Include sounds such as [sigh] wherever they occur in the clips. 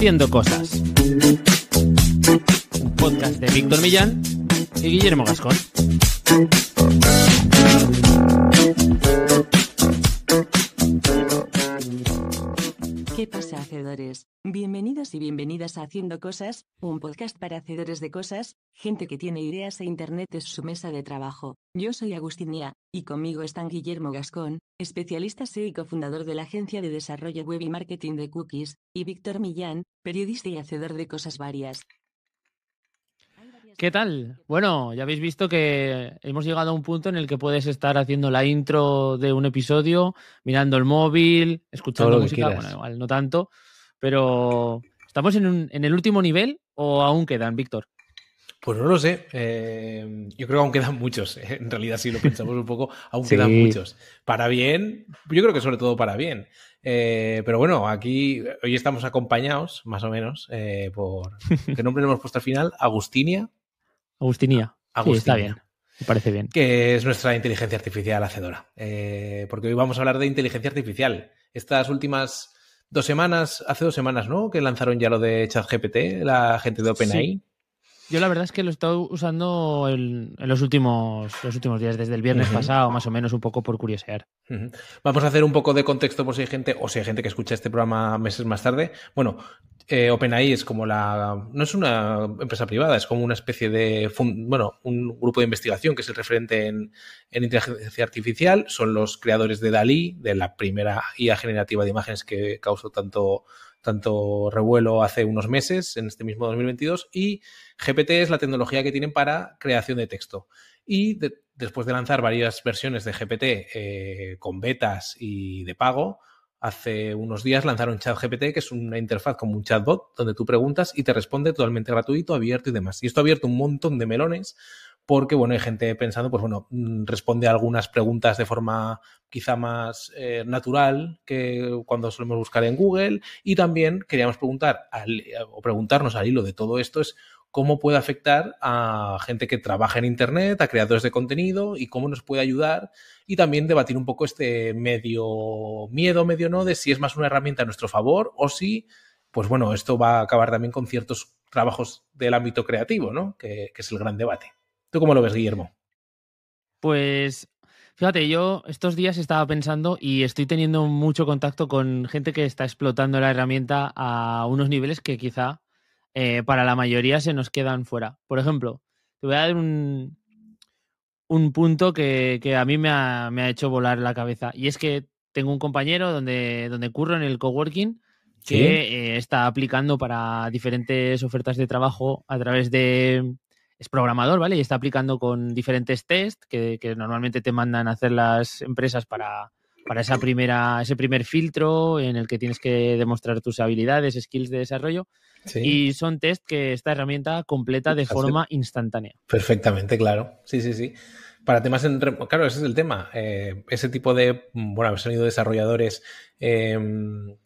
Haciendo Cosas. Podcast de Víctor Millán y Guillermo Gascón. ¿Qué pasa, hacedores? Bienvenidos y bienvenidas a Haciendo Cosas, un podcast para hacedores de cosas, gente que tiene ideas e Internet es su mesa de trabajo. Yo soy Agustinia, y conmigo están Guillermo Gascón, especialista SEO y cofundador de la agencia de desarrollo web y marketing de Cookies, y Víctor Millán, periodista y hacedor de cosas varias. ¿Qué tal? Bueno, ya habéis visto que hemos llegado a un punto en el que puedes estar haciendo la intro de un episodio, mirando el móvil, escuchando Todo lo que música, quieras. bueno, igual no tanto, pero ¿estamos en, un- en el último nivel o aún quedan, Víctor? Pues no lo sé. eh, yo creo que aún quedan muchos. eh, En realidad, si lo [laughs] pensamos un poco, aún Sí. quedan muchos. Para bien, yo creo que sobre todo para bien. Eh, pero bueno, aquí hoy estamos acompañados, más o menos, por. [laughs] ¿Qué nombre le hemos puesto al final? Agustinia, Agustinía. Sí, está Agustinia. bien. Me parece bien. que es nuestra inteligencia artificial hacedora. Porque hoy vamos a hablar de inteligencia artificial. Estas últimas dos semanas, hace dos semanas, ¿no? Que lanzaron ya lo de ChatGPT, la gente de OpenAI. Yo la verdad es que lo he estado usando en, en los, últimos, los últimos días, desde el viernes pasado, más o menos, un poco por curiosear. Vamos a hacer un poco de contexto por si hay gente, o si hay gente que escucha este programa meses más tarde. Bueno, eh, OpenAI es como la. No es una empresa privada, es como una especie de. bueno, un grupo de investigación que es el referente en, en inteligencia artificial. Son los creadores de DALI, de la primera IA generativa de imágenes que causó tanto, tanto revuelo hace unos meses, en este mismo 2022. Y GPT es la tecnología que tienen para creación de texto. Y de- después de lanzar varias versiones de GPT eh, con betas y de pago, hace unos días lanzaron ChatGPT, que es una interfaz como un chatbot, donde tú preguntas y te responde totalmente gratuito, abierto y demás. Y esto ha abierto un montón de melones porque, bueno, hay gente pensando, pues bueno, mm, responde a algunas preguntas de forma quizá más eh, natural que cuando solemos buscar en Google. Y también queríamos preguntar al- o preguntarnos al hilo de todo esto es cómo puede afectar a gente que trabaja en Internet, a creadores de contenido y cómo nos puede ayudar y también debatir un poco este medio miedo, medio no, de si es más una herramienta a nuestro favor o si, pues bueno, esto va a acabar también con ciertos trabajos del ámbito creativo, ¿no? Que, que es el gran debate. ¿Tú cómo lo ves, Guillermo? Pues fíjate, yo estos días estaba pensando y estoy teniendo mucho contacto con gente que está explotando la herramienta a unos niveles que quizá eh, para la mayoría se nos quedan fuera. Por ejemplo, te voy a dar un, un punto que, que a mí me ha, me ha hecho volar la cabeza. Y es que tengo un compañero donde, donde curro en el coworking que Sí. eh, está aplicando para diferentes ofertas de trabajo a través de... Es programador, ¿vale? Y está aplicando con diferentes test que, que normalmente te mandan a hacer las empresas para, para esa primera, ese primer filtro en el que tienes que demostrar tus habilidades, skills de desarrollo. Sí. Y son test que esta herramienta completa de forma instantánea. Perfectamente, claro. Sí, sí, sí. Para temas en claro, ese es el tema. Eh, ese tipo de, bueno, haber salido desarrolladores, eh,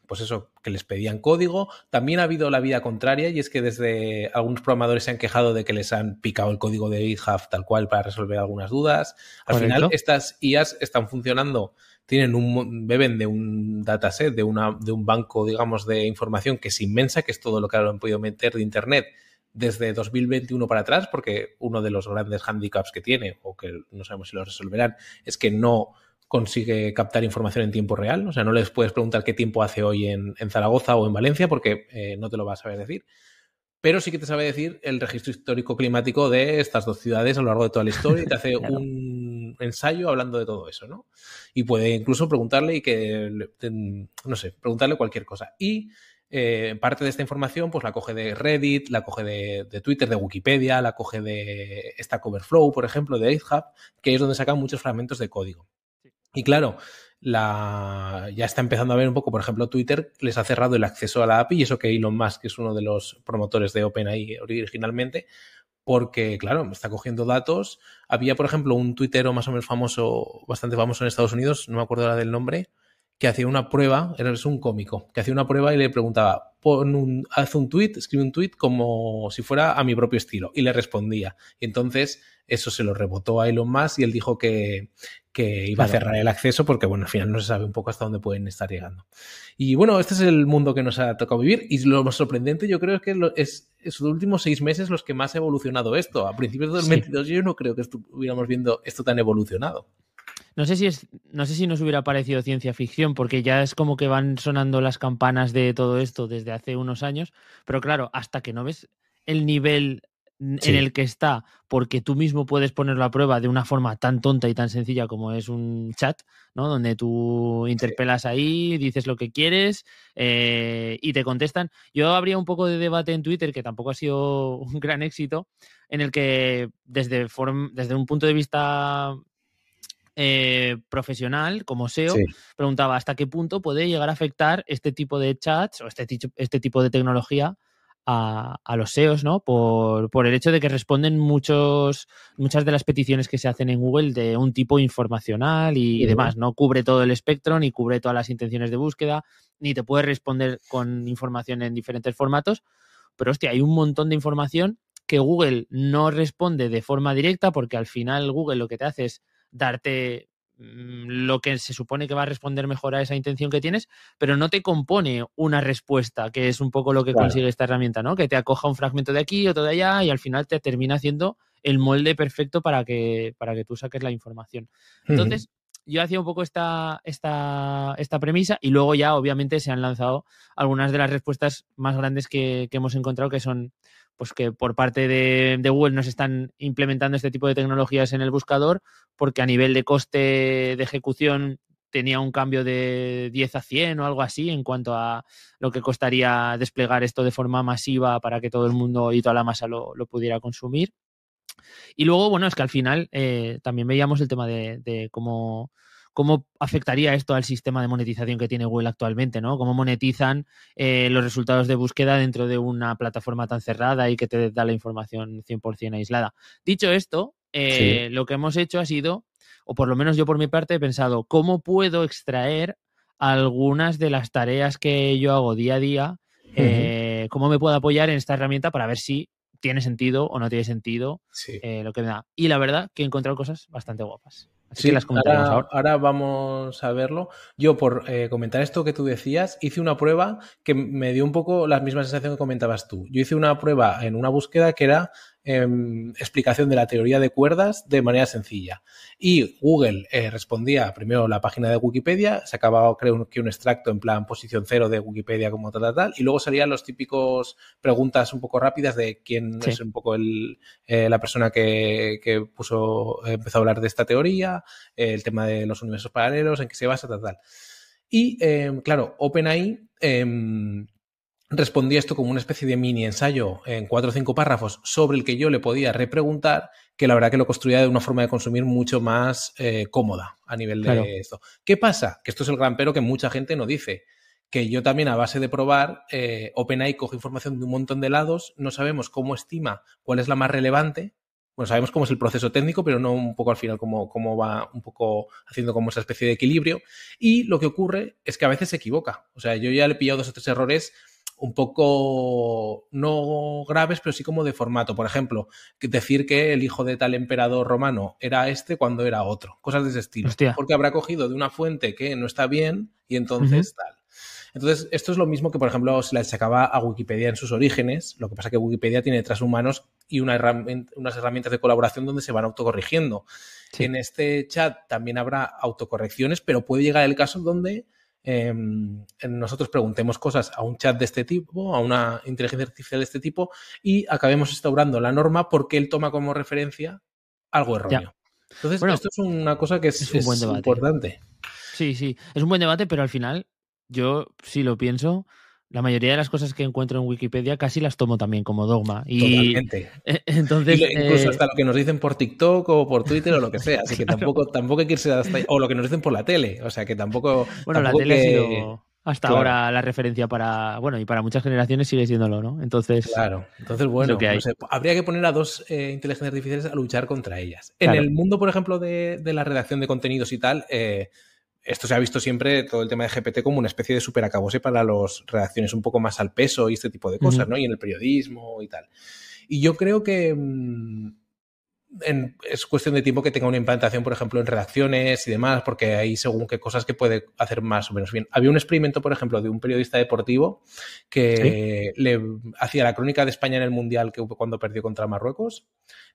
pues eso, que les pedían código. También ha habido la vida contraria y es que desde algunos programadores se han quejado de que les han picado el código de GitHub tal cual para resolver algunas dudas. Al Correcto. final, estas IAs están funcionando, tienen un, beben de un dataset, de, una, de un banco, digamos, de información que es inmensa, que es todo lo que han podido meter de Internet desde 2021 para atrás, porque uno de los grandes handicaps que tiene, o que no sabemos si lo resolverán, es que no consigue captar información en tiempo real. O sea, no les puedes preguntar qué tiempo hace hoy en, en Zaragoza o en Valencia, porque eh, no te lo va a saber decir. Pero sí que te sabe decir el registro histórico climático de estas dos ciudades a lo largo de toda la historia y te hace [laughs] Claro. un ensayo hablando de todo eso, ¿no? Y puede incluso preguntarle y que, no sé, preguntarle cualquier cosa. Y eh, parte de esta información, pues la coge de Reddit, la coge de, de Twitter, de Wikipedia, la coge de Stack Overflow, por ejemplo, de GitHub, que es donde sacan muchos fragmentos de código. Y claro, la, ya está empezando a ver un poco, por ejemplo, Twitter les ha cerrado el acceso a la API y eso que Elon Musk es uno de los promotores de OpenAI originalmente, porque, claro, está cogiendo datos. Había, por ejemplo, un tuitero más o menos famoso, bastante famoso en Estados Unidos, no me acuerdo ahora del nombre, que hacía una prueba, es un cómico, que hacía una prueba y le preguntaba, pon un, haz un tweet, escribe un tweet como si fuera a mi propio estilo. Y le respondía. Y entonces eso se lo rebotó a Elon Musk y él dijo que, que iba a cerrar el acceso porque, bueno, al final no se sabe un poco hasta dónde pueden estar llegando. Y bueno, este es el mundo que nos ha tocado vivir y lo más sorprendente yo creo es que es esos últimos seis meses los que más ha evolucionado esto. A principios de 2022 yo no creo que estuviéramos viendo esto tan evolucionado. No sé si es, no sé si nos hubiera parecido ciencia ficción, porque ya es como que van sonando las campanas de todo esto desde hace unos años, pero claro, hasta que no ves el nivel en el que está, porque tú mismo puedes ponerlo a prueba de una forma tan tonta y tan sencilla como es un chat, ¿no? Donde tú interpelas ahí, dices lo que quieres eh, y te contestan. Yo habría un poco de debate en Twitter, que tampoco ha sido [laughs] un gran éxito, en el que desde, desde un punto de vista eh, profesional, como SEO, preguntaba hasta qué punto puede llegar a afectar este tipo de chats o este, este tipo de tecnología a, los SEOs, ¿no? Por, el hecho de que responden muchos, muchas de las peticiones que se hacen en Google de un tipo informacional y, demás. No cubre todo el espectro, ni cubre todas las intenciones de búsqueda, ni te puede responder con información en diferentes formatos. Pero hostia, hay un montón de información que Google no responde de forma directa porque al final Google lo que te hace es darte mm, lo que se supone que va a responder mejor a esa intención que tienes, pero no te compone una respuesta, que es un poco lo que consigue esta herramienta, ¿no? Que te acoja un fragmento de aquí, otro de allá, y al final te termina haciendo el molde perfecto para que, para que tú saques la información. Entonces, yo hacía un poco esta, esta, esta, premisa y luego ya obviamente se han lanzado algunas de las respuestas más grandes que, que hemos encontrado, que son pues que por parte de, Google nos están implementando este tipo de tecnologías en el buscador, porque a nivel de coste de ejecución tenía un cambio de 10 a 100 o algo así en cuanto a lo que costaría desplegar esto de forma masiva para que todo el mundo y toda la masa lo, pudiera consumir. Y luego, bueno, es que al final eh, también veíamos el tema de cómo cómo afectaría esto al sistema de monetización que tiene Google actualmente, ¿no? Cómo monetizan eh, los resultados de búsqueda dentro de una plataforma tan cerrada y que te da la información 100% aislada. Dicho esto, eh, lo que hemos hecho ha sido, o por lo menos yo por mi parte he pensado, ¿cómo puedo extraer algunas de las tareas que yo hago día a día? Eh, ¿Cómo me puedo apoyar en esta herramienta para ver si tiene sentido o no tiene sentido lo que me da? Y la verdad que he encontrado cosas bastante guapas sí, las ahora, ahora. vamos a verlo. Yo, por eh, comentar esto que tú decías, hice una prueba que me dio un poco la misma sensación que comentabas tú. Yo hice una prueba en una búsqueda que era Em, explicación de la teoría de cuerdas de manera sencilla. Y Google eh, respondía primero la página de Wikipedia, se acababa creo que un extracto en plan posición cero de Wikipedia como tal, tal, tal, y luego salían los típicos preguntas un poco rápidas de quién es un poco el, eh, la persona que, que, puso, empezó a hablar de esta teoría, el tema de los universos paralelos, en qué se basa, tal, tal. Y em, claro, OpenAI em, respondía esto como una especie de mini ensayo en cuatro o cinco párrafos sobre el que yo le podía repreguntar, que la verdad que lo construía de una forma de consumir mucho más eh, cómoda a nivel de esto. ¿Qué pasa? Que esto es el gran pero que mucha gente no dice. Que yo también a base de probar, eh, OpenAI coge información de un montón de lados, no sabemos cómo estima cuál es la más relevante, bueno, sabemos cómo es el proceso técnico, pero no un poco al final cómo, cómo, va un poco haciendo como esa especie de equilibrio. Y lo que ocurre es que a veces se equivoca. O sea, yo ya le he pillado dos o tres errores un poco no graves, pero sí como de formato. Por ejemplo, decir que el hijo de tal emperador romano era este cuando era otro. Cosas de ese estilo. Porque habrá cogido de una fuente que no está bien y entonces tal. Entonces, esto es lo mismo que, por ejemplo, se le sacaba a Wikipedia en sus orígenes. Lo que pasa es que Wikipedia tiene detrás humanos y una unas herramientas de colaboración donde se van autocorrigiendo. En este chat también habrá autocorrecciones, pero puede llegar el caso donde Em, nosotros preguntemos cosas a un chat de este tipo, a una inteligencia artificial de este tipo, y acabemos instaurando la norma porque él toma como referencia algo erróneo. Entonces, esto es una cosa que es, un buen importante. Sí, sí, es un buen debate, pero al final, yo si lo pienso, la mayoría de las cosas que encuentro en Wikipedia casi las tomo también como dogma. Y, Totalmente. [laughs] Entonces, incluso eh, hasta lo que nos dicen por TikTok o por Twitter o lo que sea. Así que [laughs] tampoco, tampoco hay que irse hasta O lo que nos dicen por la tele. O sea que tampoco. Bueno, la tele ha sido hasta ahora la referencia para. Bueno, y para muchas generaciones sigue siéndolo, ¿no? Entonces. Claro. Entonces, bueno, habría que poner a dos eh, inteligencias artificiales a luchar contra ellas. En el mundo, por ejemplo, de, la redacción de contenidos y tal. Eh, esto se ha visto siempre, todo el tema de GPT, como una especie de superacabose para las redacciones un poco más al peso y este tipo de cosas, ¿no? Y en el periodismo y tal. Y yo creo que mm, es cuestión de tiempo que tenga una implantación, por ejemplo, en redacciones y demás, porque hay según qué cosas que puede hacer más o menos bien. Había un experimento, por ejemplo, de un periodista deportivo que le hacía la crónica de España en el Mundial que cuando perdió contra Marruecos.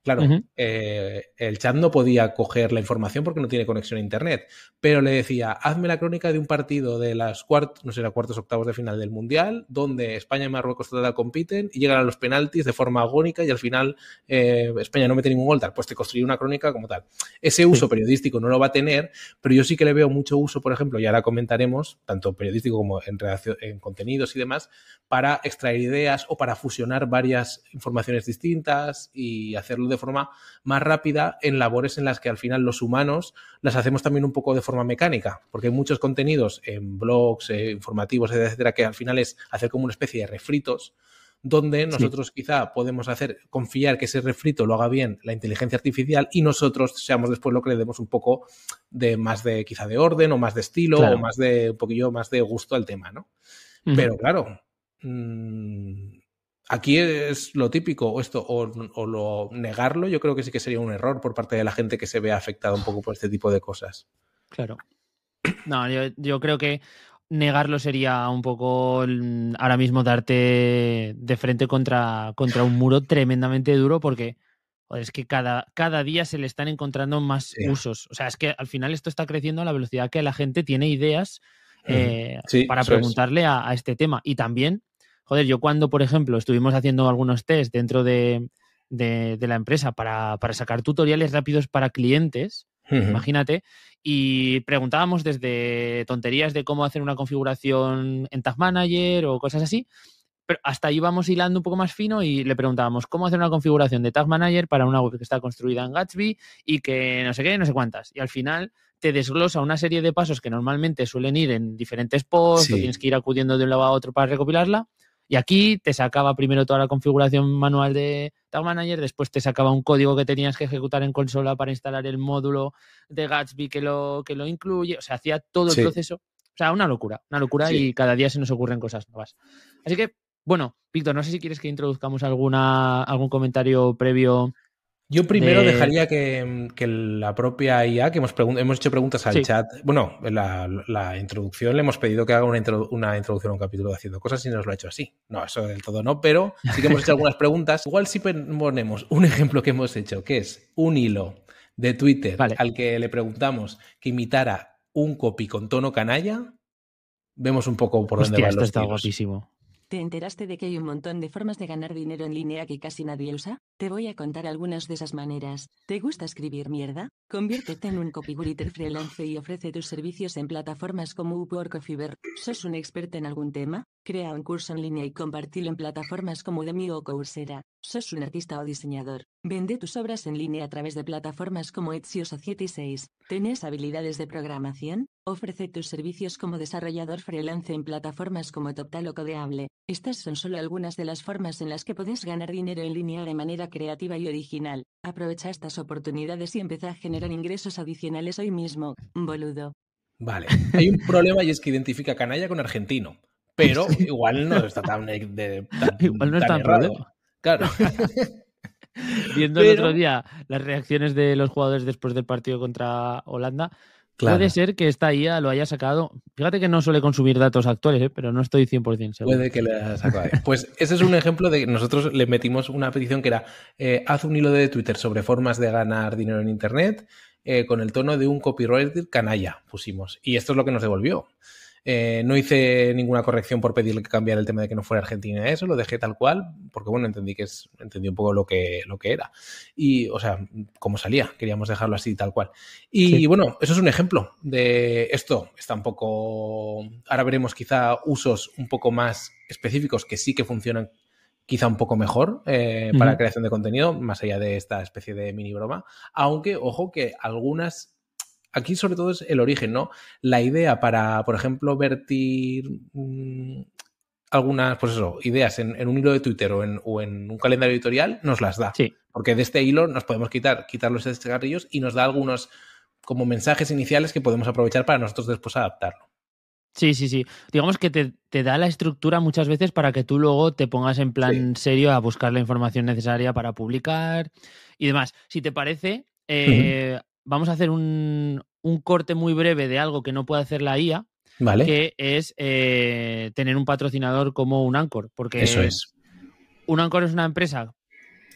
Claro, eh, el chat no podía coger la información porque no tiene conexión a Internet, pero le decía, hazme la crónica de un partido de las cuartos, no sé, la cuartos octavos de final del Mundial, donde España y Marruecos total compiten y llegan a los penaltis de forma agónica y al final eh, España no mete ningún gol, pues te construye una crónica como tal. Ese uso periodístico no lo va a tener, pero yo sí que le veo mucho uso, por ejemplo, y ahora comentaremos, tanto periodístico como en, en contenidos y demás, para extraer ideas o para fusionar varias informaciones distintas y hacerlo de forma más rápida en labores en las que al final los humanos las hacemos también un poco de forma mecánica, porque hay muchos contenidos en blogs, eh, informativos, etcétera, que al final es hacer como una especie de refritos donde nosotros quizá podemos hacer, confiar que ese refrito lo haga bien la inteligencia artificial y nosotros seamos después lo que le demos un poco de más de quizá de orden o más de estilo o más de un poquillo más de gusto al tema, ¿no? Pero claro, mmm, Aquí es lo típico, esto, o, lo negarlo, yo creo que sí que sería un error por parte de la gente que se ve afectada un poco por este tipo de cosas. Claro. No, yo, creo que negarlo sería un poco ahora mismo darte de frente contra, contra un muro tremendamente duro porque es que cada, cada día se le están encontrando más usos. O sea, es que al final esto está creciendo a la velocidad que la gente tiene ideas eh, para preguntarle a, este tema. Y también joder, yo cuando, por ejemplo, estuvimos haciendo algunos test dentro de, la empresa para, sacar tutoriales rápidos para clientes, imagínate, y preguntábamos desde tonterías de cómo hacer una configuración en Tag Manager o cosas así, pero hasta ahí íbamos hilando un poco más fino y le preguntábamos cómo hacer una configuración de Tag Manager para una web que está construida en Gatsby y que no sé qué, no sé cuántas. Y al final te desglosa una serie de pasos que normalmente suelen ir en diferentes posts o tienes que ir acudiendo de un lado a otro para recopilarla y aquí te sacaba primero toda la configuración manual de Tag Manager, después te sacaba un código que tenías que ejecutar en consola para instalar el módulo de Gatsby que lo, que lo incluye. O sea, hacía todo el proceso. O sea, una locura, una locura y cada día se nos ocurren cosas nuevas. Así que, bueno, Víctor, no sé si quieres que introduzcamos alguna, algún comentario previo yo primero dejaría que, la propia IA, que hemos, hemos hecho preguntas al chat, bueno, la, la, introducción le hemos pedido que haga una, una, introducción a un capítulo de haciendo cosas y nos lo ha hecho así. No, eso del todo no, pero sí que hemos hecho algunas preguntas. Igual si ponemos un ejemplo que hemos hecho, que es un hilo de Twitter al que le preguntamos que imitara un copy con tono canalla, vemos un poco por dónde va los esto está guapísimo. ¿Te enteraste de que hay un montón de formas de ganar dinero en línea que casi nadie usa? Te voy a contar algunas de esas maneras. ¿Te gusta escribir mierda? Conviértete en un copywriter freelance y ofrece tus servicios en plataformas como Upwork o Fiverr. ¿Sos un experto en algún tema? Crea un curso en línea y compartilo en plataformas como Udemy o Coursera. ¿Sos un artista o diseñador? Vende tus obras en línea a través de plataformas como Etsy o Society6. ¿Tenés habilidades de programación? Ofrece tus servicios como desarrollador freelance en plataformas como TopTal o Codeable. Estas son solo algunas de las formas en las que puedes ganar dinero en línea de manera creativa y original. Aprovecha estas oportunidades y empieza a generar ingresos adicionales hoy mismo, boludo. Vale, hay un problema y es que identifica canalla con argentino, pero igual no está tan... De, [laughs] igual no es tan problema. Claro. [laughs] Viendo el otro día las reacciones de los jugadores después del partido contra Holanda, Puede ser que esta IA lo haya sacado. Fíjate que no suele consumir datos actuales, ¿eh? pero no estoy 100% seguro. Puede que le haya sacado. Pues ese es un ejemplo de que nosotros le metimos una petición que era eh, haz un hilo de Twitter sobre formas de ganar dinero en Internet eh, con el tono de un copywriter canalla, pusimos. Y esto es lo que nos devolvió. Eh, no hice ninguna corrección por pedirle que cambiara el tema de que no fuera Argentina. Eso lo dejé tal cual, porque bueno, entendí que es, entendí un poco lo que, lo que era. Y, o sea, cómo salía, queríamos dejarlo así tal cual. Y bueno, eso es un ejemplo de esto. Está un poco. Ahora veremos quizá usos un poco más específicos que sí que funcionan quizá un poco mejor eh, para la creación de contenido, más allá de esta especie de mini broma. Aunque, ojo, que algunas aquí sobre todo es el origen, ¿no? La idea para, por ejemplo, vertir mm, algunas, pues eso, ideas en, un hilo de Twitter o en, un calendario editorial, nos las da. Sí. Porque de este hilo nos podemos quitar, quitar los cigarrillos y nos da algunos como mensajes iniciales que podemos aprovechar para nosotros después adaptarlo. Sí, sí, sí. Digamos que te, da la estructura muchas veces para que tú luego te pongas en plan serio a buscar la información necesaria para publicar y demás. Si te parece, eh, vamos a hacer un, corte muy breve de algo que no puede hacer la IA, vale. que es eh, tener un patrocinador como un Anchor. Porque Eso es. Un Anchor es una empresa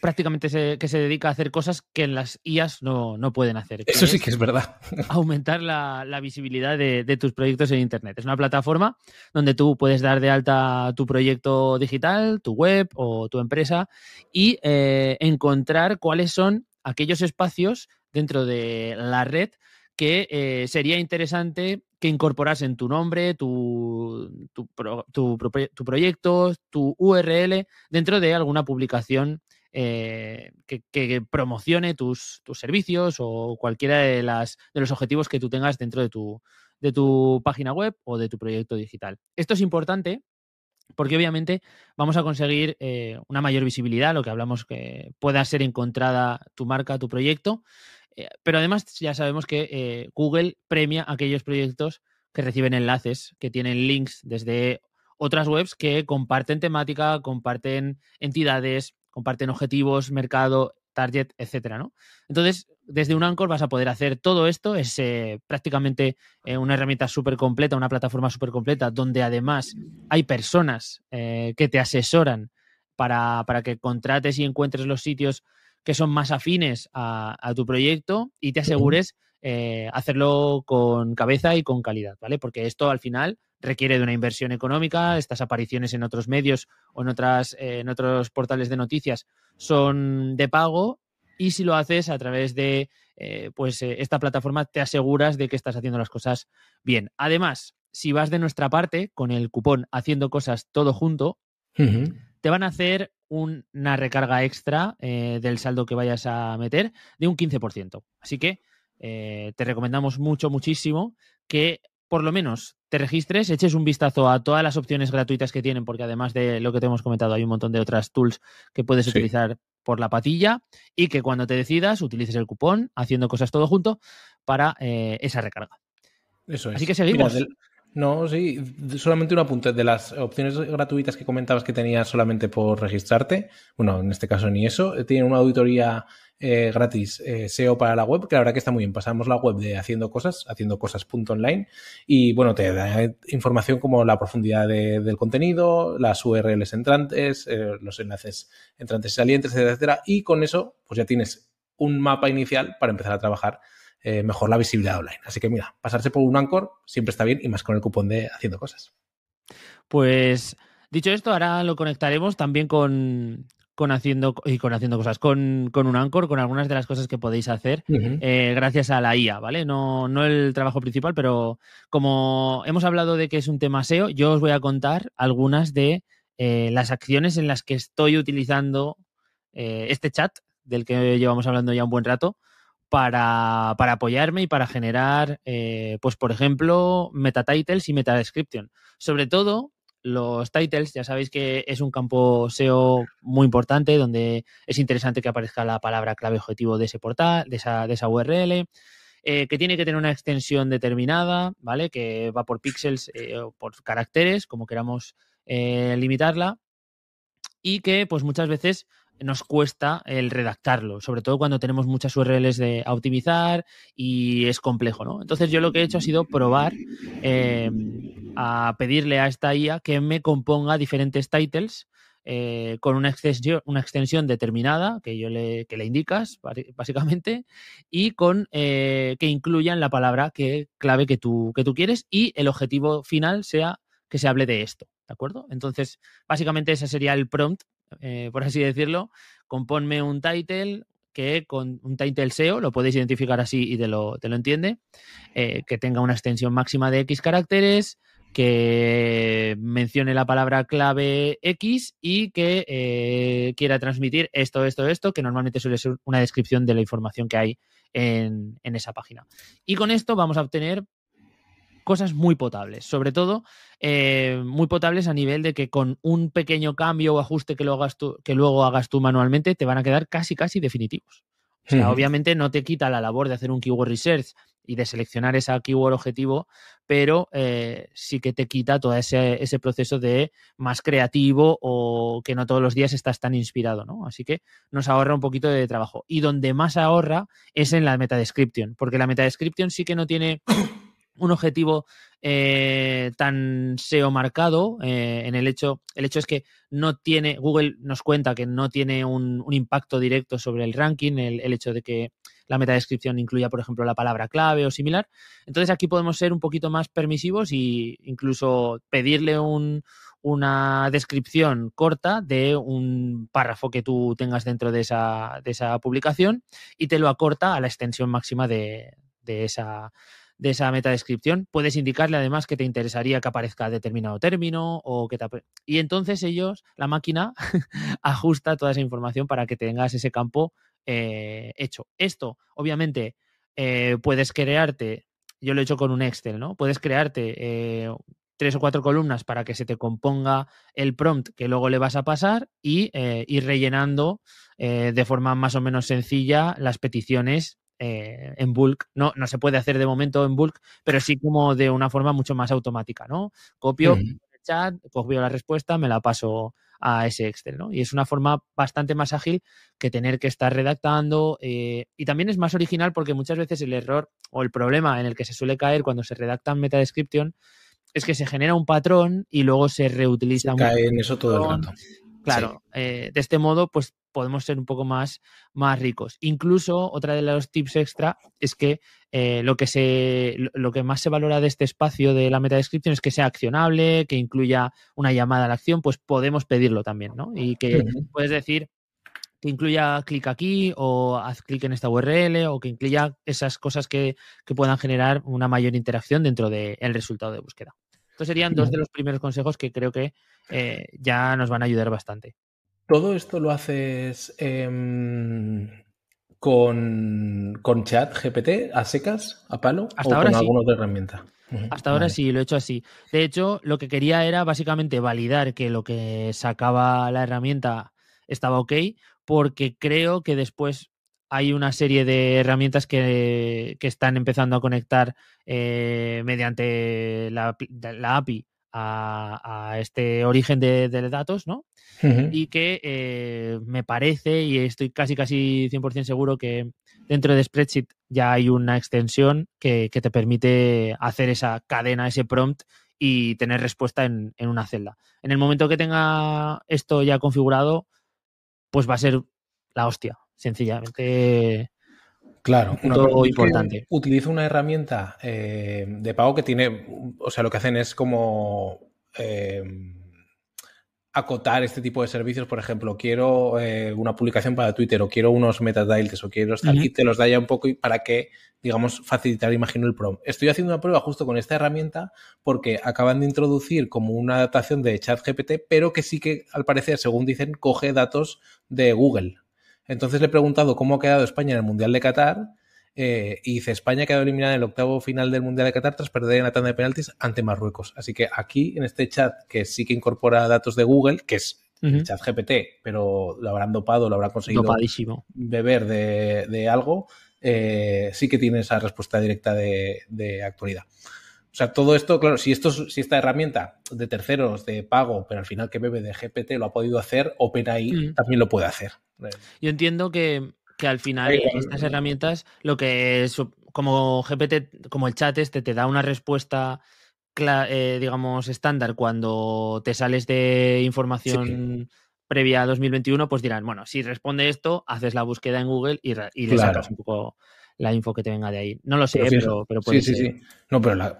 prácticamente que se dedica a hacer cosas que las IAS no, pueden hacer. Eso sí que es verdad. [laughs] Aumentar la, visibilidad de, tus proyectos en Internet. Es una plataforma donde tú puedes dar de alta tu proyecto digital, tu web o tu empresa y eh, encontrar cuáles son aquellos espacios dentro de la red que eh, sería interesante que incorporasen tu nombre, tu, tu, tu, proyecto, tu URL dentro de alguna publicación eh, que, promocione tus, servicios o cualquiera de, las, de los objetivos que tú tengas dentro de tu, de tu página web o de tu proyecto digital. Esto es importante porque obviamente vamos a conseguir eh, una mayor visibilidad, lo que hablamos que pueda ser encontrada tu marca, tu proyecto, eh, pero además ya sabemos que Google premia aquellos proyectos que reciben enlaces, que tienen links desde otras webs que comparten temática, comparten entidades, comparten objetivos, mercado, target, etcétera, ¿no? Entonces, desde un Anchor vas a poder hacer todo esto, es eh, prácticamente eh, una herramienta súper completa, una plataforma súper completa, donde además hay personas eh, que te asesoran para, que contrates y encuentres los sitios que son más afines a, a tu proyecto y te asegures hacerlo con cabeza y con calidad, ¿vale? Porque esto al final requiere de una inversión económica. Estas apariciones en otros medios o en, otras, eh, en otros portales de noticias son de pago y si lo haces a través de eh, pues, eh, esta plataforma te aseguras de que estás haciendo las cosas bien. Además, si vas de nuestra parte con el cupón haciendo cosas todo junto, te van a hacer una recarga extra del saldo que vayas a meter de un 15%. Así que te recomendamos mucho, muchísimo que por lo menos te registres, eches un vistazo a todas las opciones gratuitas que tienen, porque además de lo que te hemos comentado, hay un montón de otras tools que puedes utilizar por la patilla y que cuando te decidas utilices el cupón haciendo cosas todo junto para eh, esa recarga. Eso es. Así que seguimos. No, sí, solamente un apunte de las opciones gratuitas que comentabas que tenías solamente por registrarte. Bueno, en este caso ni eso. Tiene una auditoría eh, gratis eh, SEO para la web, que la verdad que está muy bien. Pasamos la web de haciendo cosas, haciendo cosas.online y bueno, te da información como la profundidad del contenido, las URLs entrantes, eh, los enlaces entrantes y salientes, etcétera, etcétera. Y con eso, pues ya tienes un mapa inicial para empezar a trabajar mejor la visibilidad online. Así que mira, pasarse por un Anchor siempre está bien y más con el cupón de haciendo cosas. Pues dicho esto, ahora lo conectaremos también con, con haciendo y con haciendo cosas, con, un Anchor, con algunas de las cosas que podéis hacer eh, gracias a la IA, ¿vale? No, no el trabajo principal, pero como hemos hablado de que es un tema SEO, yo os voy a contar algunas de eh, las acciones en las que estoy utilizando eh, este chat, del que llevamos hablando ya un buen rato, para, para apoyarme y para generar, pues por ejemplo, meta titles y meta description. Sobre todo los titles, ya sabéis que es un campo SEO muy importante donde es interesante que aparezca la palabra clave objetivo de ese portal, de esa, de esa URL, eh, que tiene que tener una extensión determinada, ¿vale? Que va por píxeles eh, o por caracteres, como queramos eh, limitarla, y que pues muchas veces nos cuesta el redactarlo, sobre todo cuando tenemos muchas URLs de optimizar y es complejo, ¿no? Entonces yo lo que he hecho ha sido probar em, a pedirle a esta IA que me componga diferentes titles eh, con una extensión, una extensión determinada que yo le, que le indicas, básicamente, y con eh, que incluyan la palabra que, clave que tú, que tú quieres y el objetivo final sea que se hable de esto, ¿de acuerdo? Entonces, básicamente ese sería el prompt eh, por así decirlo, componme un title que con un title SEO, lo podéis identificar así y te lo, te lo entiende, eh, que tenga una extensión máxima de X caracteres, que mencione la palabra clave X y que eh, quiera transmitir esto, esto, esto, que normalmente suele ser una descripción de la información que hay en, en esa página. Y con esto vamos a obtener cosas muy potables, sobre todo eh, muy potables a nivel de que con un pequeño cambio o ajuste que, lo hagas tú, que luego hagas tú manualmente te van a quedar casi, casi definitivos. O sea, obviamente no te quita la labor de hacer un keyword research y de seleccionar esa keyword objetivo, pero eh, sí que te quita todo ese, ese, proceso de más creativo o que no todos los días estás tan inspirado, ¿no? Así que nos ahorra un poquito de trabajo. Y donde más ahorra es en la meta description, porque la meta description sí que no tiene un objetivo eh, tan SEO marcado eh, en el hecho, el hecho es que no tiene, Google nos cuenta que no tiene un, impacto directo sobre el ranking, el, el, hecho de que la metadescripción incluya, por ejemplo, la palabra clave o similar. Entonces aquí podemos ser un poquito más permisivos e incluso pedirle un, una descripción corta de un párrafo que tú tengas dentro de esa, de esa publicación y te lo acorta a la extensión máxima de, de esa de esa metadescripción. Puedes indicarle además que te interesaría que aparezca determinado término o que te... Y entonces ellos, la máquina, [laughs] ajusta toda esa información para que tengas ese campo eh, hecho. Esto, obviamente, eh, puedes crearte, yo lo he hecho con un Excel, ¿no? Puedes crearte eh, tres o cuatro columnas para que se te componga el prompt que luego le vas a pasar y ir rellenando de forma más o menos sencilla las peticiones eh, en bulk. No, no se puede hacer de momento en bulk, pero sí como de una forma mucho más automática, ¿no? Copio mm. el chat, copio la respuesta, me la paso a ese Excel, ¿no? Y es una forma bastante más ágil que tener que estar redactando eh, y también es más original porque muchas veces el error o el problema en el que se suele caer cuando se redacta meta description es que se genera un patrón y luego se reutiliza. Se cae en eso todo el rato. Claro, sí. eh, de este modo, pues podemos ser un poco más, más ricos. Incluso, otra de los tips extra es que eh, lo, que se, lo que más se valora de este espacio de la metadescripción es que sea accionable, que incluya una llamada a la acción, pues podemos pedirlo también, ¿no? Y que puedes decir que incluya clic aquí o haz clic en esta URL o que incluya esas cosas que, que puedan generar una mayor interacción dentro del de resultado de búsqueda. Estos serían dos de los primeros consejos que creo que eh, ya nos van a ayudar bastante. ¿Todo esto lo haces eh, con, con chat GPT a secas, a palo? Hasta o ahora con sí. alguna otra herramienta? Hasta ahora vale. sí, lo he hecho así. De hecho, lo que quería era básicamente validar que lo que sacaba la herramienta estaba ok, porque creo que después hay una serie de herramientas que, que están empezando a conectar eh, mediante la, la API a, a, este origen de, de datos, ¿no? Uh -huh. Y que eh, me parece, y estoy casi casi 100% seguro que dentro de Spreadsheet ya hay una extensión que, que, te permite hacer esa cadena, ese prompt y tener respuesta en, en una celda. En el momento que tenga esto ya configurado, pues va a ser la hostia sencillamente. Claro, no, importante. Utilizo una herramienta eh, de pago que tiene, o sea, lo que hacen es como eh, acotar este tipo de servicios. Por ejemplo, quiero eh, una publicación para Twitter o quiero unos metadales o quiero estar uh -huh. y te los da ya un poco para que, digamos, facilitar, imagino, el prom. Estoy haciendo una prueba justo con esta herramienta porque acaban de introducir como una adaptación de ChatGPT, pero que sí que, al parecer, según dicen, coge datos de Google. Entonces le he preguntado cómo ha quedado España en el Mundial de Qatar eh, y dice España ha quedado eliminada en el octavo final del Mundial de Qatar tras perder en la tanda de penaltis ante Marruecos. Así que aquí en este chat que sí que incorpora datos de Google, que es uh -huh. el chat GPT, pero lo habrán dopado, lo habrán conseguido Dopadísimo. beber de, de algo, eh, sí que tiene esa respuesta directa de, de actualidad. O sea, todo esto, claro, si, esto, si esta herramienta de terceros, de pago, pero al final que bebe de GPT lo ha podido hacer, OpenAI mm. también lo puede hacer. Yo entiendo que, que al final sí, estas herramientas, lo que es como GPT, como el chat este, te da una respuesta, eh, digamos, estándar cuando te sales de información sí. previa a 2021, pues dirán, bueno, si responde esto, haces la búsqueda en Google y, y le claro. sacas un poco la info que te venga de ahí. No lo sé, pero, pero, pero puede sí, ser. Sí, sí. No, pero la,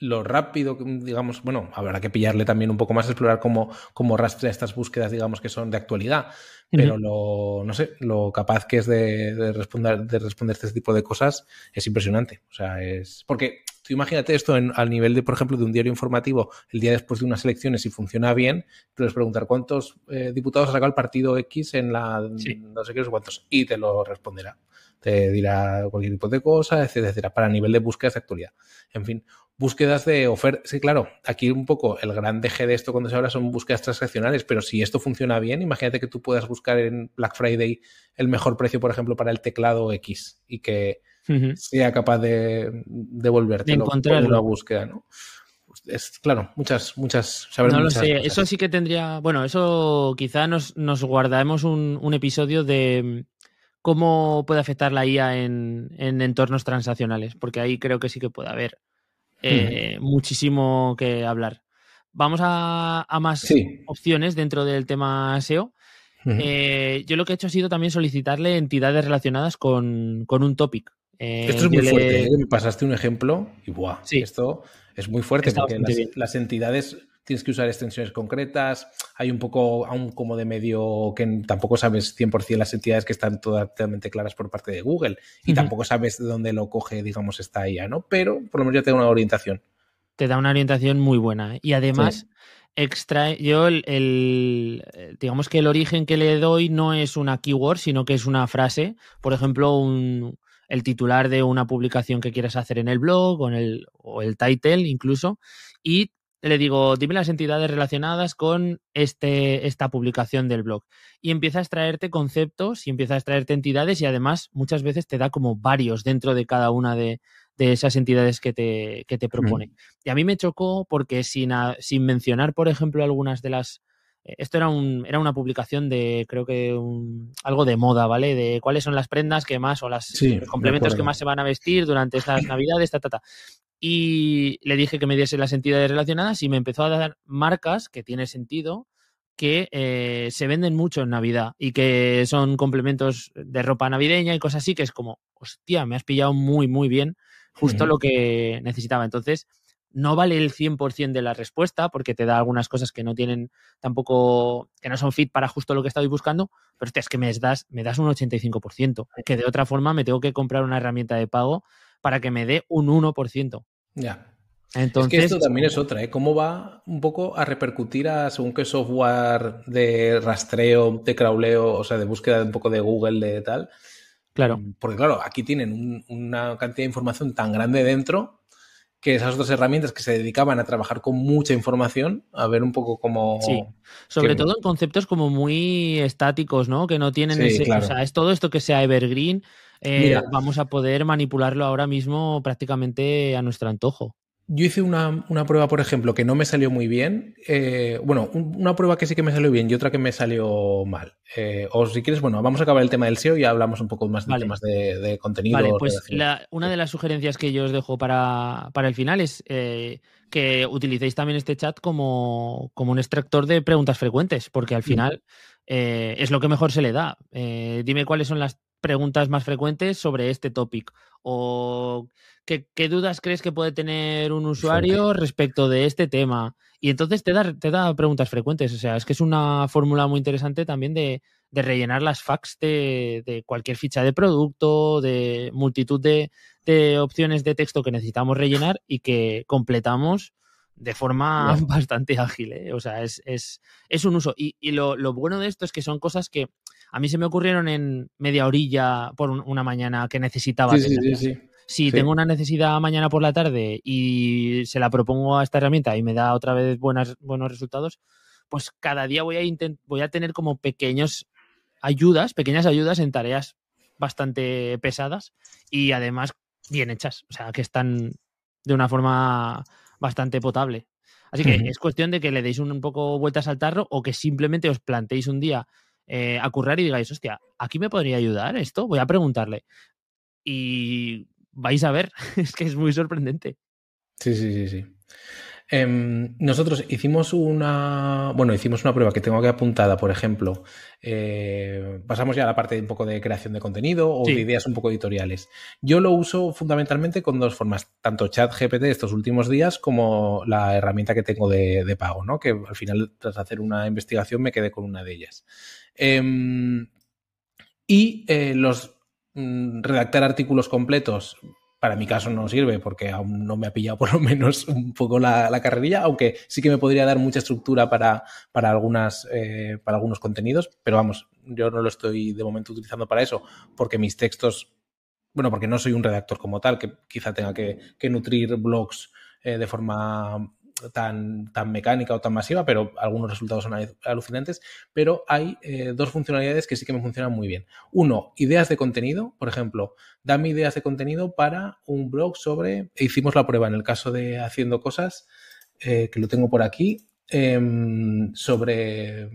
lo rápido, digamos, bueno, habrá que pillarle también un poco más, explorar cómo, cómo rastrea estas búsquedas, digamos, que son de actualidad, pero uh -huh. lo, no sé, lo capaz que es de, de, responder, de responder este tipo de cosas es impresionante. O sea, es. Porque tú imagínate esto en, al nivel de, por ejemplo, de un diario informativo, el día después de unas elecciones, si funciona bien, puedes preguntar cuántos eh, diputados ha sacado el partido X en la sí. no sé qué, no sé cuántos, y te lo responderá te dirá cualquier tipo de cosa, etcétera, etcétera, para nivel de búsquedas de actualidad. En fin, búsquedas de ofertas. Sí, claro, aquí un poco el gran deje de esto cuando se habla son búsquedas transaccionales, pero si esto funciona bien, imagínate que tú puedas buscar en Black Friday el mejor precio, por ejemplo, para el teclado X y que sea capaz de devolverte de una búsqueda, ¿no? Es, claro, muchas, muchas. No lo sé, eso sí que tendría. Bueno, eso quizá nos, nos guardaremos un, un, episodio de cómo puede afectar la IA en, en, entornos transaccionales, porque ahí creo que sí que puede haber eh, muchísimo que hablar. Vamos a, a más opciones dentro del tema SEO. Eh, yo lo que he hecho ha sido también solicitarle entidades relacionadas con, con un topic. Eh, esto es muy fuerte. ¿eh? Me pasaste un ejemplo y ¡buah! Esto es muy fuerte porque las, las, entidades tienes que usar extensiones concretas. Hay un poco aún como de medio que tampoco sabes 100% las entidades que están totalmente claras por parte de Google y tampoco sabes de dónde lo coge, digamos, esta IA, ¿no? Pero por lo menos ya te da una orientación. Te da una orientación muy buena. Y además extrae, yo el, digamos que el origen que le doy no es una keyword, sino que es una frase, por ejemplo, un, el titular de una publicación que quieres hacer en el blog o, en el, o el title incluso, y le digo, dime las entidades relacionadas con este, esta publicación del blog. Y empieza a extraerte conceptos y empieza a extraerte entidades y además muchas veces te da como varios dentro de cada una de, de esas entidades que te, que te propone. Y a mí me chocó porque sin, sin mencionar, por ejemplo, algunas de las... Eh, esto era, un, era una publicación de, creo que un, algo de moda, ¿vale? De cuáles son las prendas que más o las complementos que más se van a vestir durante estas navidades, ta, ta, ta. Y le dije que me diese las entidades relacionadas y me empezó a dar marcas que tiene sentido, que eh, se venden mucho en Navidad y que son complementos de ropa navideña y cosas así, que es como, hostia, me has pillado muy, muy bien justo lo que necesitaba. Entonces, no vale el 100% de la respuesta porque te da algunas cosas que no tienen tampoco, que no son fit para justo lo que estoy buscando, pero es que me das, me das un 85%, que de otra forma me tengo que comprar una herramienta de pago para que me dé un 1%. Ya. Entonces, es que esto también es otra, ¿eh? ¿Cómo va un poco a repercutir a según qué software de rastreo, de crawleo, o sea, de búsqueda un poco de Google, de tal? Claro. Mm, porque, claro, aquí tienen una cantidad de información tan grande dentro que esas otras herramientas que se dedicaban a trabajar con mucha información, a ver un poco cómo. Sí, sobre todo en conceptos como muy estáticos, ¿no? Que no tienen ese. O sea, es todo esto que sea evergreen. Eh, vamos a poder manipularlo ahora mismo prácticamente a nuestro antojo. Yo hice una, prueba, por ejemplo, que no me salió muy bien. Eh, bueno, una prueba que sí que me salió bien y otra que me salió mal. Eh, o si quieres, bueno, vamos a acabar el tema del SEO y hablamos un poco más de temas de, contenido. Vale, pues una de las sugerencias que yo os dejo para, el final es eh, que utilicéis también este chat como, como, un extractor de preguntas frecuentes, porque al final es lo que mejor se le da. dime cuáles son las preguntas más frecuentes sobre este topic o ¿qué, dudas crees que puede tener un usuario respecto de este tema? Y entonces te da, te da preguntas frecuentes. O sea, es que es una fórmula muy interesante también de, rellenar las facts de, cualquier ficha de producto, de multitud de, opciones de texto que necesitamos rellenar y que completamos de forma [laughs] bastante ágil. ¿eh? O sea, es, un uso. Y, lo, bueno de esto es que son cosas que a mí se me ocurrieron en media orilla por una mañana que necesitaba. Sí, sí, sí, si tengo una necesidad mañana por la tarde y se la propongo a esta herramienta y me da otra vez buenas, buenos resultados, pues cada día voy a, voy a tener como pequeños ayudas, pequeñas ayudas en tareas bastante pesadas y además bien hechas, o sea, que están de una forma bastante potable. Así que es cuestión de que le deis un, poco vueltas al tarro o que simplemente os planteéis un día eh, a currar y digáis, hostia, ¿aquí me podría ayudar esto? Voy a preguntarle. Y vais a ver, [laughs] es que es muy sorprendente. Sí, sí, sí, sí. Em, nosotros hicimos una, bueno, hicimos una prueba que tengo aquí apuntada, por ejemplo, eh, pasamos ya a la parte de un poco de creación de contenido o de ideas un poco editoriales. Yo lo uso fundamentalmente con dos formas, tanto ChatGPT estos últimos días como la herramienta que tengo de, pago, ¿no? Que al final, tras hacer una investigación, me quedé con una de ellas. Em, y eh, los Mm, redactar artículos completos, para mi caso no sirve porque aún no me ha pillado por lo menos un poco la, carrerilla, aunque sí que me podría dar mucha estructura para, para, algunas, eh, para algunos contenidos, pero vamos, yo no lo estoy de momento utilizando para eso, porque mis textos, bueno, porque no soy un redactor como tal, que quizá tenga que, nutrir blogs eh, de forma tan, tan mecánica o tan masiva, pero algunos resultados son alucinantes. Pero hay eh, dos funcionalidades que sí que me funcionan muy bien. Uno, ideas de contenido. Por ejemplo, dame ideas de contenido para un blog sobre. Hicimos la prueba en el caso de haciendo cosas, eh, que lo tengo por aquí, em, sobre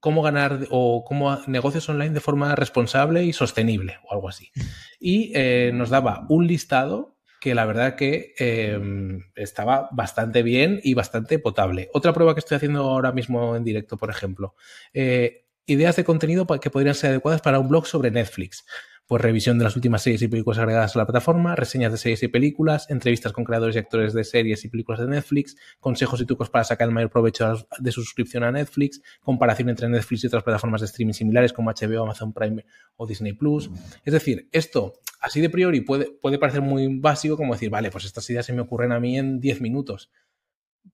cómo ganar o cómo negocios online de forma responsable y sostenible o algo así. Y eh, nos daba un listado que la verdad que em, estaba bastante bien y bastante potable. Otra prueba que estoy haciendo ahora mismo en directo, por ejemplo, eh, ideas de contenido que podrían ser adecuadas para un blog sobre Netflix pues revisión de las últimas series y películas agregadas a la plataforma, reseñas de series y películas, entrevistas con creadores y actores de series y películas de Netflix, consejos y trucos para sacar el mayor provecho de su suscripción a Netflix, comparación entre Netflix y otras plataformas de streaming similares como HBO, Amazon Prime o Disney Plus. Es decir, esto así de priori puede, puede parecer muy básico como decir, vale, pues estas ideas se me ocurren a mí en 10 minutos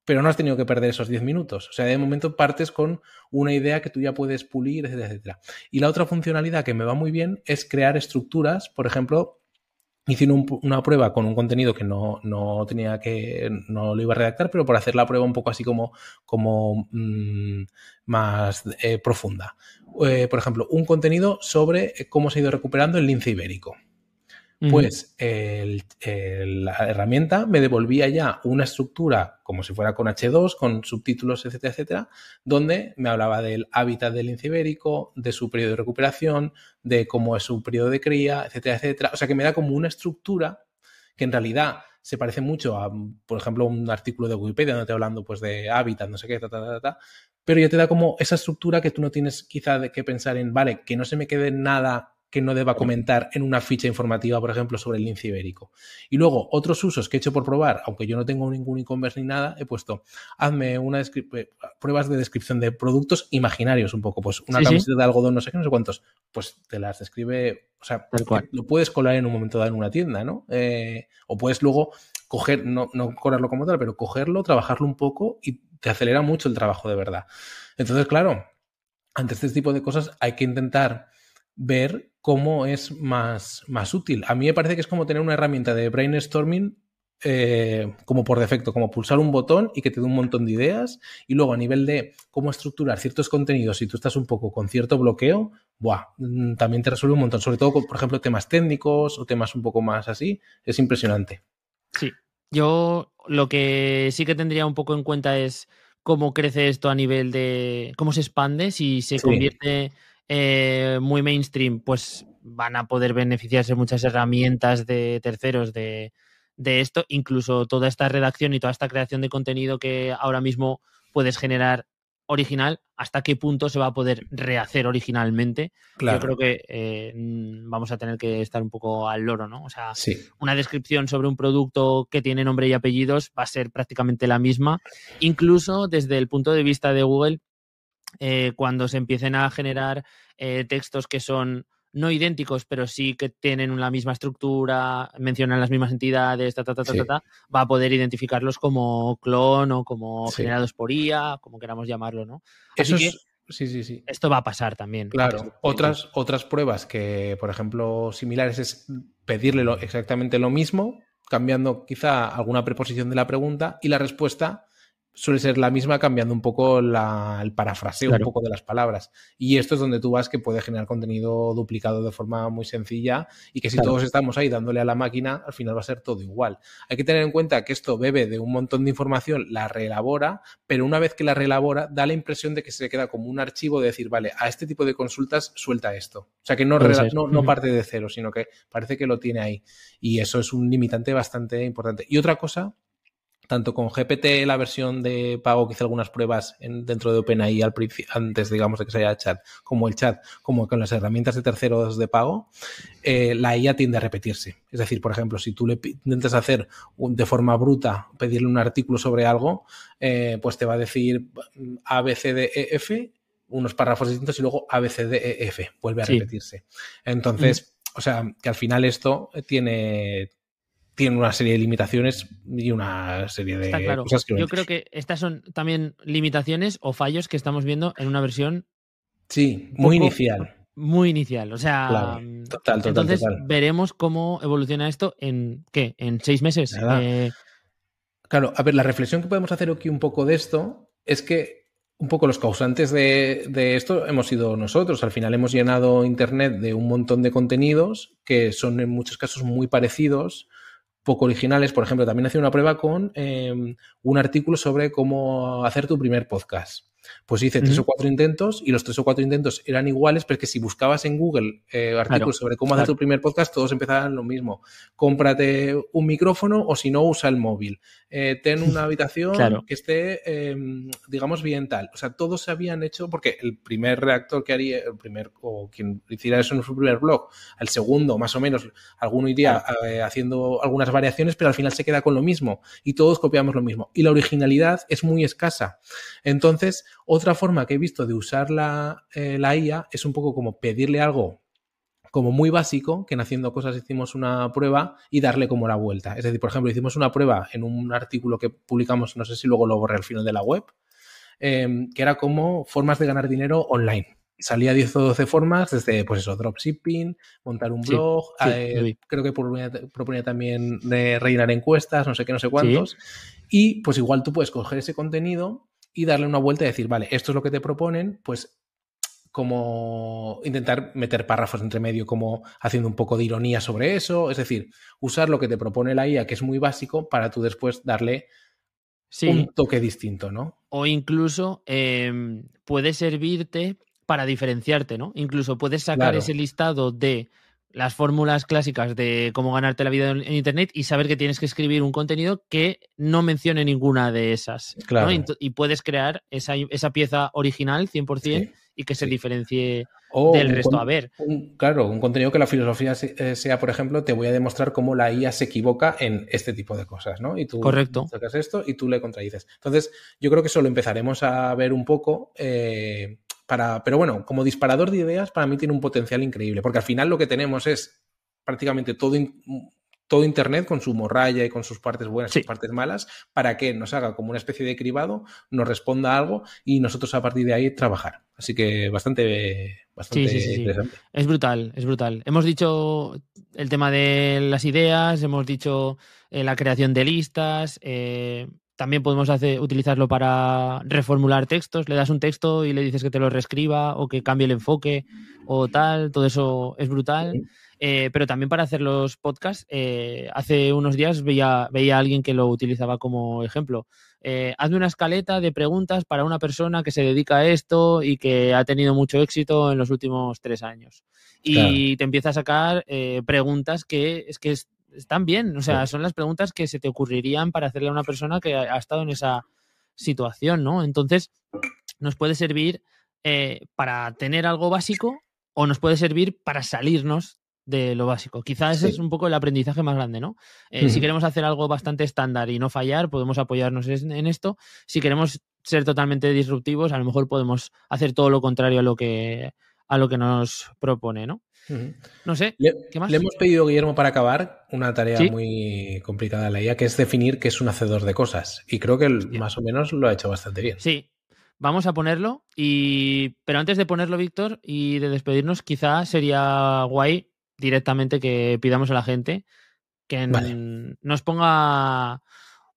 pero no has tenido que perder esos 10 minutos. O sea, de momento partes con una idea que tú ya puedes pulir, etcétera, etcétera. Y la otra funcionalidad que me va muy bien es crear estructuras, por ejemplo, hice una prueba con un contenido que no, tenía que, no lo iba a redactar, pero por hacer la prueba un poco así como, como mm, más eh, profunda. Eh, por ejemplo, un contenido sobre cómo se ha ido recuperando el lince ibérico. Pues la herramienta me devolvía ya una estructura como si fuera con H2, con subtítulos, etcétera, etcétera, donde me hablaba del hábitat del lince ibérico, de su periodo de recuperación, de cómo es su periodo de cría, etcétera, etcétera. O sea que me da como una estructura que en realidad se parece mucho a, por ejemplo, un artículo de Wikipedia donde te hablando pues de hábitat, no sé qué, ta, pero ya te da como esa estructura que tú no tienes quizá de que pensar en, vale, que no se me quede nada que no deba comentar en una ficha informativa, por ejemplo, sobre el lince ibérico. Y luego, otros usos que he hecho por probar, aunque yo no tengo ningún e-commerce ni nada, he puesto, hazme una eh, pruebas de descripción de productos imaginarios un poco, pues una camiseta de algodón, no sé qué, no sé cuántos, pues te las describe, o sea, lo puedes colar en un momento dado en una tienda, ¿no? Eh, o puedes luego coger, no, no colarlo como tal, pero cogerlo, trabajarlo un poco y te acelera mucho el trabajo de verdad. Entonces, claro, ante este tipo de cosas hay que intentar ver cómo es más, más útil. A mí me parece que es como tener una herramienta de brainstorming eh, como por defecto, como pulsar un botón y que te dé un montón de ideas. Y luego a nivel de cómo estructurar ciertos contenidos, si tú estás un poco con cierto bloqueo, buah, mm, también te resuelve un montón. Sobre todo, por ejemplo, temas técnicos o temas un poco más así. Es impresionante. Sí, yo lo que sí que tendría un poco en cuenta es cómo crece esto a nivel de cómo se expande, si se convierte eh, muy mainstream, pues van a poder beneficiarse muchas herramientas de terceros de, esto, incluso toda esta redacción y toda esta creación de contenido que ahora mismo puedes generar original, hasta qué punto se va a poder rehacer originalmente. Yo creo que eh, vamos a tener que estar un poco al loro, ¿no? O sea, una descripción sobre un producto que tiene nombre y apellidos va a ser prácticamente la misma, incluso desde el punto de vista de Google eh, cuando se empiecen a generar eh, textos que son no idénticos, pero sí que tienen la misma estructura, mencionan las mismas entidades, ta, ta, ta, ta, va a poder identificarlos como clon o como generados por IA, como queramos llamarlo, ¿no? Eso es... Sí, sí, sí. Esto va a pasar también. Claro. Otras, otras pruebas que, por ejemplo, similares es pedirle exactamente lo mismo, cambiando quizá alguna preposición de la pregunta y la respuesta suele ser la misma cambiando un poco el parafraseo un poco de las palabras. Y esto es donde tú vas que puede generar contenido duplicado de forma muy sencilla y que si todos estamos ahí dándole a la máquina, al final va a ser todo igual. Hay que tener en cuenta que esto bebe de un montón de información, la reelabora, pero una vez que la reelabora da la impresión de que se queda como un archivo de decir, vale, a este tipo de consultas suelta esto. O sea que no, no, no parte de cero, sino que parece que lo tiene ahí. Y eso es un limitante bastante importante. Y otra cosa tanto con GPT, la versión de pago que hice algunas pruebas dentro de OpenAI al antes, digamos, de que se haya chat, como el chat, como con las herramientas de terceros de pago, eh, la IA tiende a repetirse. Es decir, por ejemplo, si tú le intentas hacer de forma bruta, pedirle un artículo sobre algo, eh, pues te va a decir A, B, C, D, E, F, unos párrafos distintos y luego A, B, C, D, E, F. Vuelve a repetirse. Entonces, o sea, que al final esto tiene, tiene una serie de limitaciones y una serie de cosas que Yo creo que estas son también limitaciones o fallos que estamos viendo en una versión. Sí, muy inicial. Muy inicial. O sea, total, total, entonces veremos cómo evoluciona esto en ¿qué? En seis meses. Eh, Claro, a ver, la reflexión que podemos hacer aquí un poco de esto es que un poco los causantes de, de, esto hemos sido nosotros. Al final hemos llenado Internet de un montón de contenidos que son en muchos casos muy parecidos, poco originales. Por ejemplo, también hacía una prueba con eh, un artículo sobre cómo hacer tu primer podcast. Pues hice tres o cuatro intentos y los tres o cuatro intentos eran iguales, pero es que si buscabas en Google eh, artículos claro, sobre cómo claro. hacer tu primer podcast, todos empezaban lo mismo. Cómprate un micrófono o si no, usa el móvil. Eh, ten una [laughs] habitación claro. que esté, eh, digamos, bien tal. O sea, todos se habían hecho, porque el primer reactor que haría, el primer, o quien hiciera eso en su primer blog, al segundo, más o menos, alguno iría eh, haciendo algunas variaciones, pero al final se queda con lo mismo y todos copiamos lo mismo. Y la originalidad es muy escasa. Entonces, otra forma que he visto de usar la, eh, la IA es un poco como pedirle algo como muy básico, que en haciendo cosas hicimos una prueba y darle como la vuelta. Es decir, por ejemplo, hicimos una prueba en un artículo que publicamos, no sé si luego lo borré al final de la web, eh, que era como formas de ganar dinero online. Salía 10 o 12 formas, desde, pues eso, dropshipping, montar un blog, sí, eh, creo que proponía, proponía, también de rellenar encuestas, no sé qué, no sé cuántos. Sí. Y pues igual tú puedes coger ese contenido y darle una vuelta y decir, vale, esto es lo que te proponen, pues como intentar meter párrafos entre medio, como haciendo un poco de ironía sobre eso, es decir, usar lo que te propone la IA, que es muy básico, para tú después darle sí. un toque distinto, ¿no? O incluso eh, puede servirte para diferenciarte, ¿no? Incluso puedes sacar claro. ese listado de las fórmulas clásicas de cómo ganarte la vida en Internet y saber que tienes que escribir un contenido que no mencione ninguna de esas. Claro. ¿no? Y, y, puedes crear esa, esa, pieza original 100% sí, y que se sí. diferencie del resto. A ver. Un, claro, un contenido que la filosofía eh, sea, por ejemplo, te voy a demostrar cómo la IA se equivoca en este tipo de cosas, ¿no? Y tú Correcto. sacas esto y tú le contradices. Entonces, yo creo que eso lo empezaremos a ver un poco. Eh, para, pero bueno, como disparador de ideas, para mí tiene un potencial increíble, porque al final lo que tenemos es prácticamente todo, in, todo Internet con su morralla y con sus partes buenas sí. y sus partes malas, para que nos haga como una especie de cribado, nos responda algo y nosotros a partir de ahí trabajar. Así que bastante, bastante sí, sí, interesante. Es brutal, es brutal. Hemos dicho el tema de las ideas, hemos dicho eh, la creación de listas, eh, también podemos hacer, utilizarlo para reformular textos. Le das un texto y le dices que te lo reescriba o que cambie el enfoque o tal. Todo eso es brutal. Sí. Eh, pero también para hacer los podcasts, eh, hace unos días veía, veía a alguien que lo utilizaba como ejemplo. Eh, hazme una escaleta de preguntas para una persona que se dedica a esto y que ha tenido mucho éxito en los últimos tres años. Y claro. te empieza a sacar preguntas que es que es, están bien, o sea, son las preguntas que se te ocurrirían para hacerle a una persona que ha estado en esa situación, ¿no? Entonces, nos puede servir eh, para tener algo básico o nos puede servir para salirnos de lo básico. Quizás ese sí. es un poco el aprendizaje más grande, ¿no? Eh, uh -huh. Si queremos hacer algo bastante estándar y no fallar, podemos apoyarnos en esto. Si queremos ser totalmente disruptivos, a lo mejor podemos hacer todo lo contrario a lo que, a lo que nos propone, ¿no? Uh -huh. No sé, le, ¿qué más? Le hemos pedido, Guillermo, para acabar, una tarea ¿Sí? muy complicada a la IA, que es definir qué es un hacedor de cosas. Y creo que el, más o menos lo ha hecho bastante bien. Sí, vamos a ponerlo. Y... Pero antes de ponerlo, Víctor, y de despedirnos, quizá sería guay directamente que pidamos a la gente que vale. nos ponga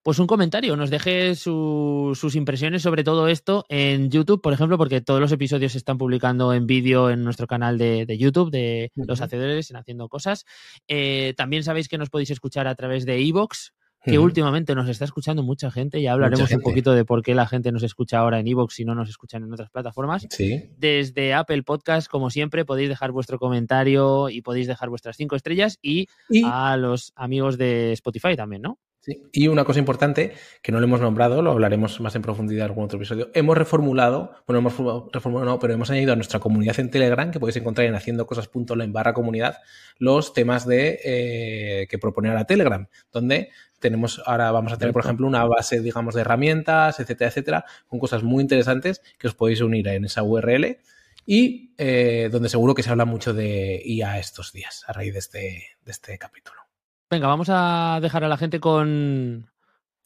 pues un comentario, nos deje su, sus impresiones sobre todo esto en YouTube, por ejemplo, porque todos los episodios se están publicando en vídeo en nuestro canal de, de YouTube de uh -huh. los hacedores en Haciendo Cosas. Eh, también sabéis que nos podéis escuchar a través de Evox, que uh -huh. últimamente nos está escuchando mucha gente. Ya hablaremos un poquito de por qué la gente nos escucha ahora en Evox y no nos escuchan en otras plataformas. Sí. Desde Apple Podcast, como siempre, podéis dejar vuestro comentario y podéis dejar vuestras cinco estrellas y, y... a los amigos de Spotify también, ¿no? Sí. Y una cosa importante que no lo hemos nombrado, lo hablaremos más en profundidad en algún otro episodio. Hemos reformulado, bueno, hemos reformulado, no, pero hemos añadido a nuestra comunidad en Telegram, que podéis encontrar en haciendocosas.online barra comunidad, los temas de eh, que propone ahora Telegram, donde tenemos ahora vamos a tener, por ejemplo, una base, digamos, de herramientas, etcétera, etcétera, con cosas muy interesantes que os podéis unir en esa URL y eh, donde seguro que se habla mucho de IA estos días a raíz de este, de este capítulo. Venga, vamos a dejar a la gente con,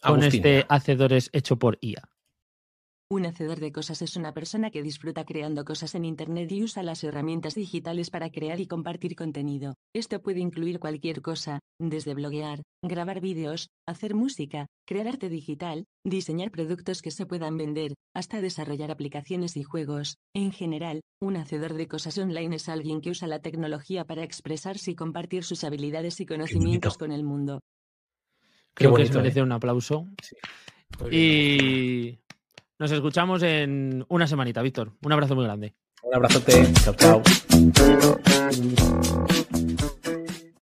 con este Hacedores hecho por IA. Un hacedor de cosas es una persona que disfruta creando cosas en Internet y usa las herramientas digitales para crear y compartir contenido. Esto puede incluir cualquier cosa, desde bloguear, grabar vídeos, hacer música, crear arte digital, diseñar productos que se puedan vender, hasta desarrollar aplicaciones y juegos. En general, un hacedor de cosas online es alguien que usa la tecnología para expresarse y compartir sus habilidades y conocimientos con el mundo. Creo Qué que se merece ¿eh? un aplauso. Y nos escuchamos en una semanita, Víctor. Un abrazo muy grande. Un abrazote. Chao, chao.